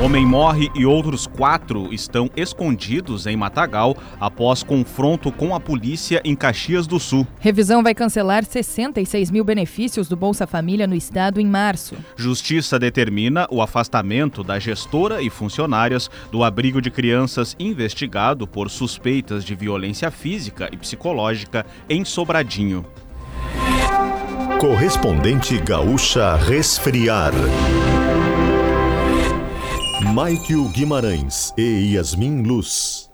Homem morre e outros quatro estão escondidos em Matagal após confronto com a polícia em Caxias do Sul. Revisão vai cancelar 66 mil benefícios do Bolsa Família no estado em março. Justiça determina o afastamento da gestora e funcionárias do abrigo de crianças investigado por suspeitas de violência física e psicológica em Sobradinho. Correspondente Gaúcha Resfriar. Maikio Guimarães e Yasmin Luz.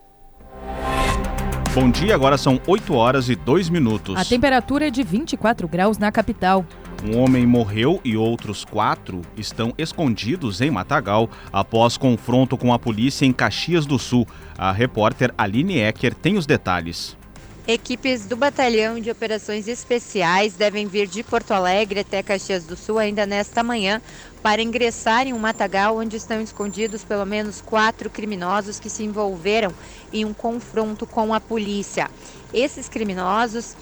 Bom dia, agora são 8 horas e 2 minutos. A temperatura é de 24 graus na capital. Um homem morreu e outros quatro estão escondidos em Matagal após confronto com a polícia em Caxias do Sul. A repórter Aline Ecker tem os detalhes. Equipes do Batalhão de Operações Especiais devem vir de Porto Alegre até Caxias do Sul ainda nesta manhã para ingressar em um matagal onde estão escondidos pelo menos quatro criminosos que se envolveram em um confronto com a polícia. Esses criminosos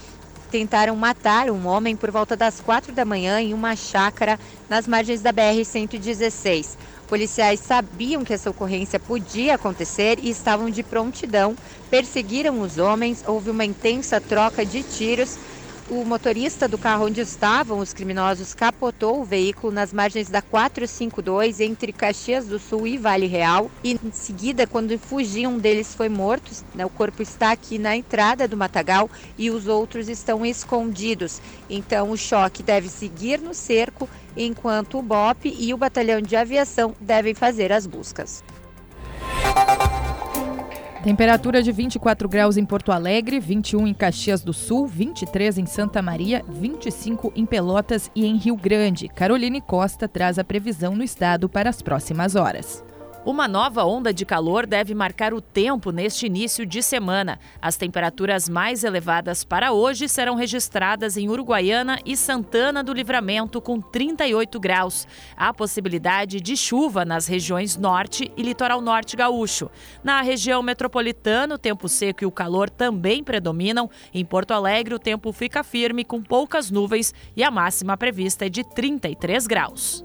tentaram matar um homem por volta das quatro da manhã em uma chácara nas margens da BR-116. Policiais sabiam que essa ocorrência podia acontecer e estavam de prontidão, perseguiram os homens, houve uma intensa troca de tiros o motorista do carro onde estavam os criminosos capotou o veículo nas margens da 452 entre Caxias do Sul e Vale Real. E em seguida, quando fugiam, um deles foi morto. O corpo está aqui na entrada do matagal e os outros estão escondidos. Então, o choque deve seguir no cerco, enquanto o BOP e o batalhão de aviação devem fazer as buscas. Temperatura de 24 graus em Porto Alegre, 21 em Caxias do Sul, 23 em Santa Maria, 25 em Pelotas e em Rio Grande. Caroline Costa traz a previsão no estado para as próximas horas. Uma nova onda de calor deve marcar o tempo neste início de semana. As temperaturas mais elevadas para hoje serão registradas em Uruguaiana e Santana do Livramento, com 38 graus. Há possibilidade de chuva nas regiões norte e litoral norte gaúcho. Na região metropolitana, o tempo seco e o calor também predominam. Em Porto Alegre, o tempo fica firme, com poucas nuvens, e a máxima prevista é de 33 graus.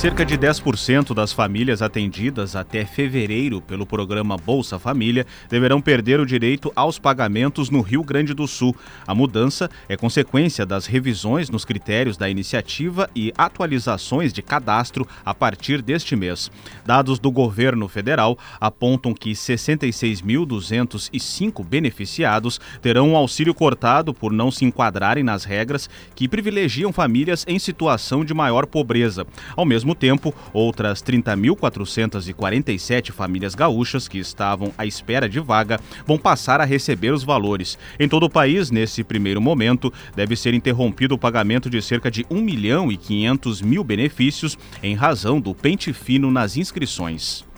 Cerca de 10% das famílias atendidas até fevereiro pelo programa Bolsa Família deverão perder o direito aos pagamentos no Rio Grande do Sul. A mudança é consequência das revisões nos critérios da iniciativa e atualizações de cadastro a partir deste mês. Dados do governo federal apontam que 66.205 beneficiados terão um auxílio cortado por não se enquadrarem nas regras que privilegiam famílias em situação de maior pobreza. Ao mesmo mesmo tempo, outras 30.447 famílias gaúchas que estavam à espera de vaga vão passar a receber os valores. Em todo o país, nesse primeiro momento, deve ser interrompido o pagamento de cerca de 1 milhão e 500 mil benefícios em razão do pente fino nas inscrições.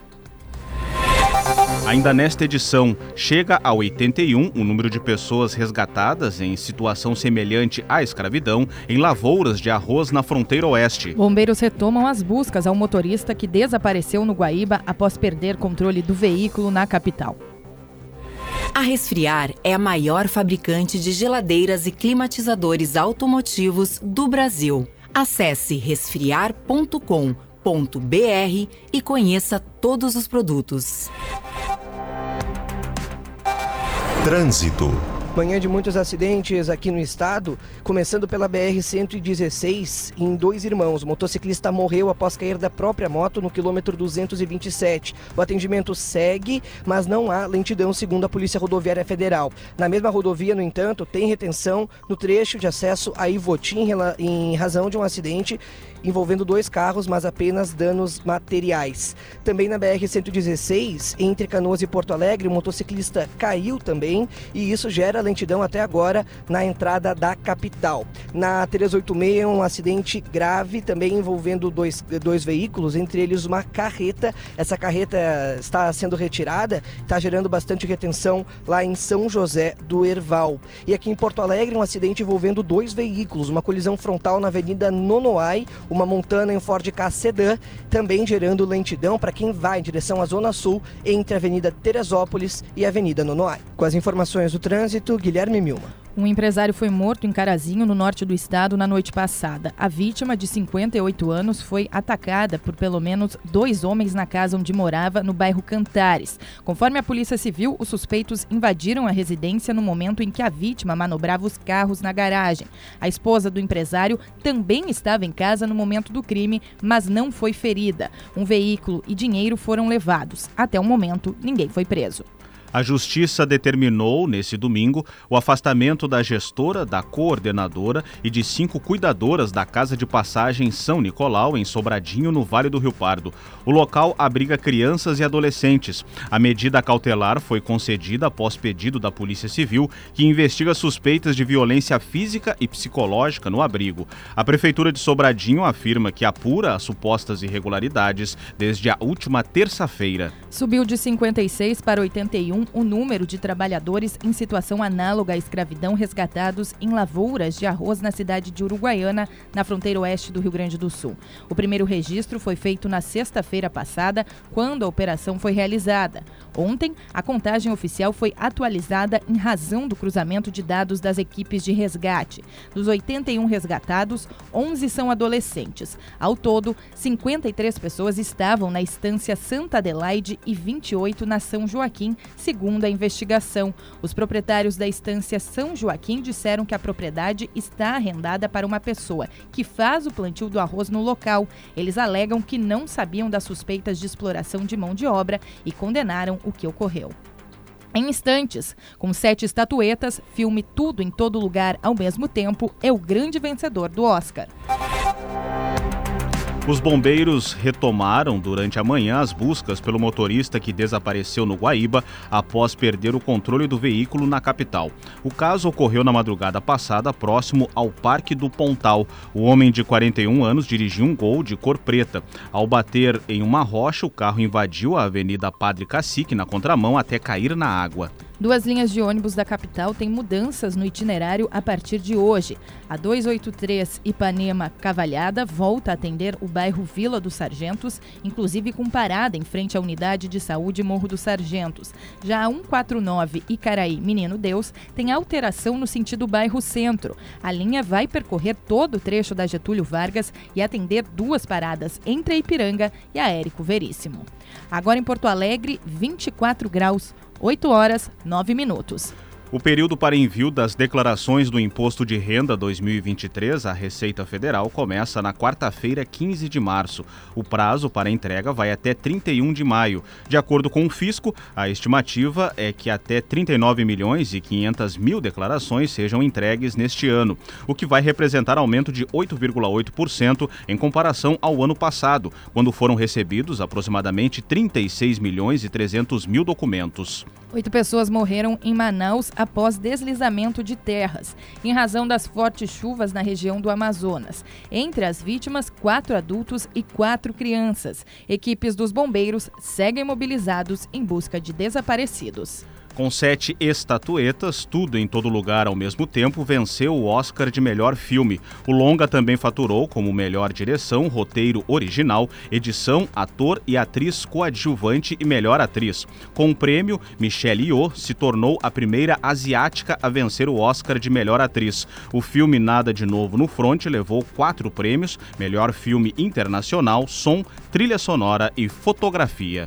Ainda nesta edição, chega a 81 o número de pessoas resgatadas em situação semelhante à escravidão em lavouras de arroz na fronteira oeste. Bombeiros retomam as buscas ao motorista que desapareceu no Guaíba após perder controle do veículo na capital. A Resfriar é a maior fabricante de geladeiras e climatizadores automotivos do Brasil. Acesse resfriar.com.br e conheça todos os produtos. Trânsito. Manhã de muitos acidentes aqui no estado, começando pela BR-116, em dois irmãos. O motociclista morreu após cair da própria moto no quilômetro 227. O atendimento segue, mas não há lentidão, segundo a Polícia Rodoviária Federal. Na mesma rodovia, no entanto, tem retenção no trecho de acesso a Ivotim em razão de um acidente envolvendo dois carros, mas apenas danos materiais. Também na BR-116, entre Canoas e Porto Alegre, o motociclista caiu também e isso gera lentidão até agora na entrada da capital. Na 386, um acidente grave também envolvendo dois, dois veículos, entre eles uma carreta. Essa carreta está sendo retirada, está gerando bastante retenção lá em São José do Erval. E aqui em Porto Alegre, um acidente envolvendo dois veículos, uma colisão frontal na Avenida Nonoai, uma montana em Ford Ka Sedan, também gerando lentidão para quem vai em direção à Zona Sul entre a Avenida Teresópolis e a Avenida Nonoai. Com as informações do trânsito, Guilherme Milma. Um empresário foi morto em Carazinho, no norte do estado, na noite passada. A vítima, de 58 anos, foi atacada por pelo menos dois homens na casa onde morava, no bairro Cantares. Conforme a Polícia Civil, os suspeitos invadiram a residência no momento em que a vítima manobrava os carros na garagem. A esposa do empresário também estava em casa no momento do crime, mas não foi ferida. Um veículo e dinheiro foram levados. Até o momento, ninguém foi preso. A Justiça determinou, nesse domingo, o afastamento da gestora, da coordenadora e de cinco cuidadoras da Casa de Passagem São Nicolau, em Sobradinho, no Vale do Rio Pardo. O local abriga crianças e adolescentes. A medida cautelar foi concedida após pedido da Polícia Civil, que investiga suspeitas de violência física e psicológica no abrigo. A Prefeitura de Sobradinho afirma que apura as supostas irregularidades desde a última terça-feira. Subiu de 56 para 81 o número de trabalhadores em situação análoga à escravidão resgatados em lavouras de arroz na cidade de Uruguaiana, na fronteira oeste do Rio Grande do Sul. O primeiro registro foi feito na sexta-feira passada, quando a operação foi realizada. Ontem, a contagem oficial foi atualizada em razão do cruzamento de dados das equipes de resgate. Dos 81 resgatados, 11 são adolescentes. Ao todo, 53 pessoas estavam na estância Santa Adelaide e 28 na São Joaquim, segundo a investigação. Os proprietários da estância São Joaquim disseram que a propriedade está arrendada para uma pessoa que faz o plantio do arroz no local. Eles alegam que não sabiam das suspeitas de exploração de mão de obra e condenaram o que ocorreu. Em instantes, com sete estatuetas, filme Tudo em Todo Lugar ao mesmo tempo é o grande vencedor do Oscar. Os bombeiros retomaram durante a manhã as buscas pelo motorista que desapareceu no Guaíba após perder o controle do veículo na capital. O caso ocorreu na madrugada passada, próximo ao Parque do Pontal. O homem de 41 anos dirigiu um gol de cor preta. Ao bater em uma rocha, o carro invadiu a Avenida Padre Cacique na contramão até cair na água. Duas linhas de ônibus da capital têm mudanças no itinerário a partir de hoje. A 283 Ipanema Cavalhada volta a atender o bairro Vila dos Sargentos, inclusive com parada em frente à unidade de saúde Morro dos Sargentos. Já a 149 Icaraí Menino Deus tem alteração no sentido bairro Centro. A linha vai percorrer todo o trecho da Getúlio Vargas e atender duas paradas entre a Ipiranga e a Érico Veríssimo. Agora em Porto Alegre, 24 graus. 8 horas 9 minutos. O período para envio das declarações do Imposto de Renda 2023 à Receita Federal começa na quarta-feira, 15 de março. O prazo para entrega vai até 31 de maio. De acordo com o fisco, a estimativa é que até 39 milhões e 500 mil declarações sejam entregues neste ano, o que vai representar aumento de 8,8% em comparação ao ano passado, quando foram recebidos aproximadamente 36 milhões e 300 mil documentos. Oito pessoas morreram em Manaus após deslizamento de terras, em razão das fortes chuvas na região do Amazonas. Entre as vítimas, quatro adultos e quatro crianças. Equipes dos bombeiros seguem mobilizados em busca de desaparecidos. Com sete estatuetas, tudo em todo lugar ao mesmo tempo, venceu o Oscar de melhor filme. O longa também faturou como melhor direção, roteiro original, edição, ator e atriz coadjuvante e melhor atriz. Com o prêmio, Michelle Yeoh se tornou a primeira asiática a vencer o Oscar de melhor atriz. O filme Nada de Novo no Front levou quatro prêmios: melhor filme internacional, som, trilha sonora e fotografia.